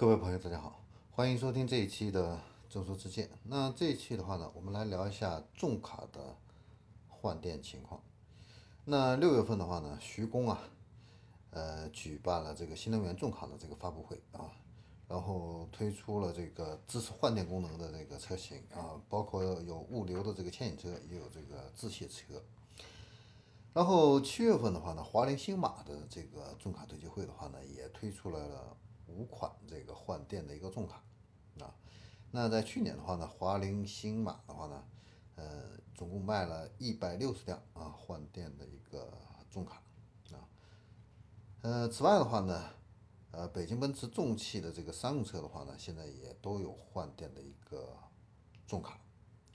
各位朋友，大家好，欢迎收听这一期的正说之见。那这一期的话呢，我们来聊一下重卡的换电情况。那六月份的话呢，徐工啊，呃，举办了这个新能源重卡的这个发布会啊，然后推出了这个支持换电功能的这个车型啊，包括有物流的这个牵引车，也有这个自卸车。然后七月份的话呢，华菱星马的这个重卡对接会的话呢，也推出来了。五款这个换电的一个重卡啊，那在去年的话呢，华菱星马的话呢，呃，总共卖了一百六十辆啊换电的一个重卡啊，呃，此外的话呢，呃，北京奔驰重汽的这个商用车的话呢，现在也都有换电的一个重卡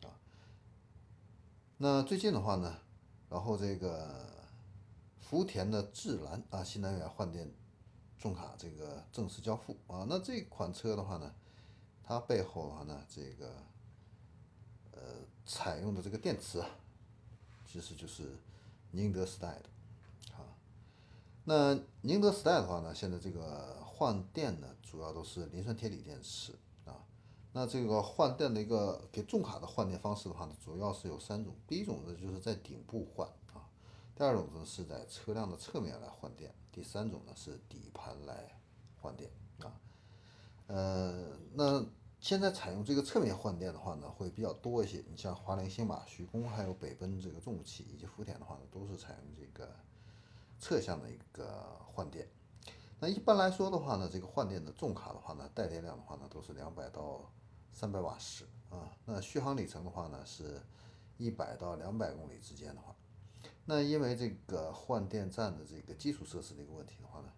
啊，那最近的话呢，然后这个福田的智兰啊新能源换电。重卡这个正式交付啊，那这款车的话呢，它背后的话呢，这个呃采用的这个电池啊，其实就是宁德时代的啊。那宁德时代的话呢，现在这个换电呢，主要都是磷酸铁锂电池啊。那这个换电的一个给重卡的换电方式的话呢，主要是有三种，第一种呢就是在顶部换，第二种呢是在车辆的侧面来换电。第三种呢是底盘来换电啊，呃，那现在采用这个侧面换电的话呢，会比较多一些。你像华菱、新马、徐工，还有北奔这个重汽以及福田的话呢，都是采用这个侧向的一个换电。那一般来说的话呢，这个换电的重卡的话呢，带电量的话呢，都是两百到三百瓦时啊。那续航里程的话呢，是一百到两百公里之间的话。那因为这个换电站的这个基础设施的一个问题的话呢，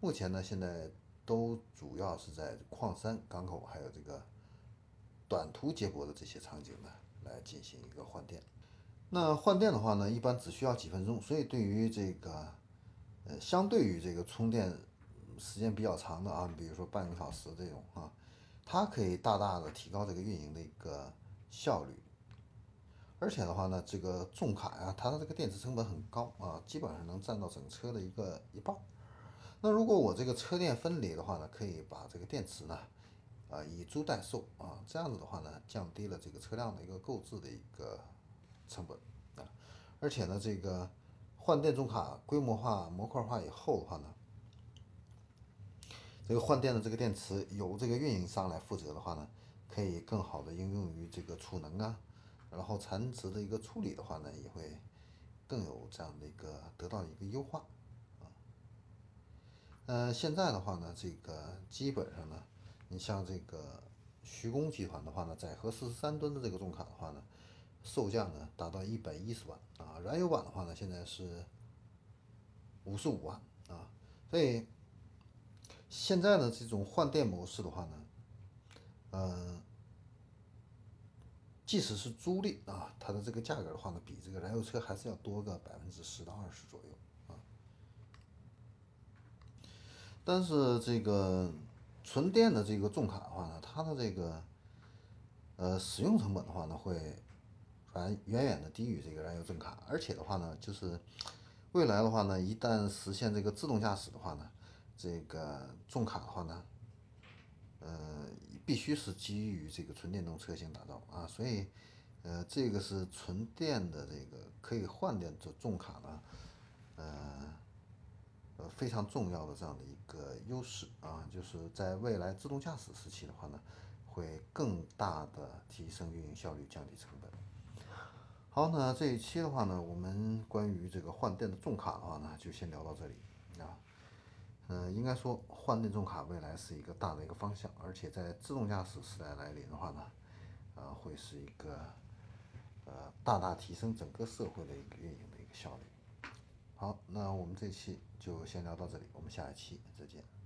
目前呢现在都主要是在矿山、港口还有这个短途接驳的这些场景呢来进行一个换电。那换电的话呢，一般只需要几分钟，所以对于这个呃，相对于这个充电时间比较长的啊，比如说半个小时这种啊，它可以大大的提高这个运营的一个效率。而且的话呢，这个重卡呀，它的这个电池成本很高啊，基本上能占到整车的一个一半。那如果我这个车电分离的话呢，可以把这个电池呢，啊以租代售啊，这样子的话呢，降低了这个车辆的一个购置的一个成本啊。而且呢，这个换电重卡规模化、模块化以后的话呢，这个换电的这个电池由这个运营商来负责的话呢，可以更好的应用于这个储能啊。然后残值的一个处理的话呢，也会更有这样的一个得到一个优化啊。呃，现在的话呢，这个基本上呢，你像这个徐工集团的话呢，载荷四十三吨的这个重卡的话呢，售价呢达到一百一十万啊，燃油版的话呢，现在是五十五万啊。所以现在的这种换电模式的话呢，嗯。即使是租赁啊，它的这个价格的话呢，比这个燃油车还是要多个百分之十到二十左右啊。但是这个纯电的这个重卡的话呢，它的这个呃使用成本的话呢，会远远远的低于这个燃油重卡，而且的话呢，就是未来的话呢，一旦实现这个自动驾驶的话呢，这个重卡的话呢，呃。必须是基于这个纯电动车型打造啊，所以，呃，这个是纯电的这个可以换电的重卡呢，呃，呃非常重要的这样的一个优势啊，就是在未来自动驾驶时期的话呢，会更大的提升运营效率，降低成本。好，那这一期的话呢，我们关于这个换电的重卡的话呢，就先聊到这里呃。应该说换电重卡未来是一个大的一个方向，而且在自动驾驶时代来临的话呢，呃，会是一个呃大大提升整个社会的一个运营的一个效率。好，那我们这期就先聊到这里，我们下一期再见。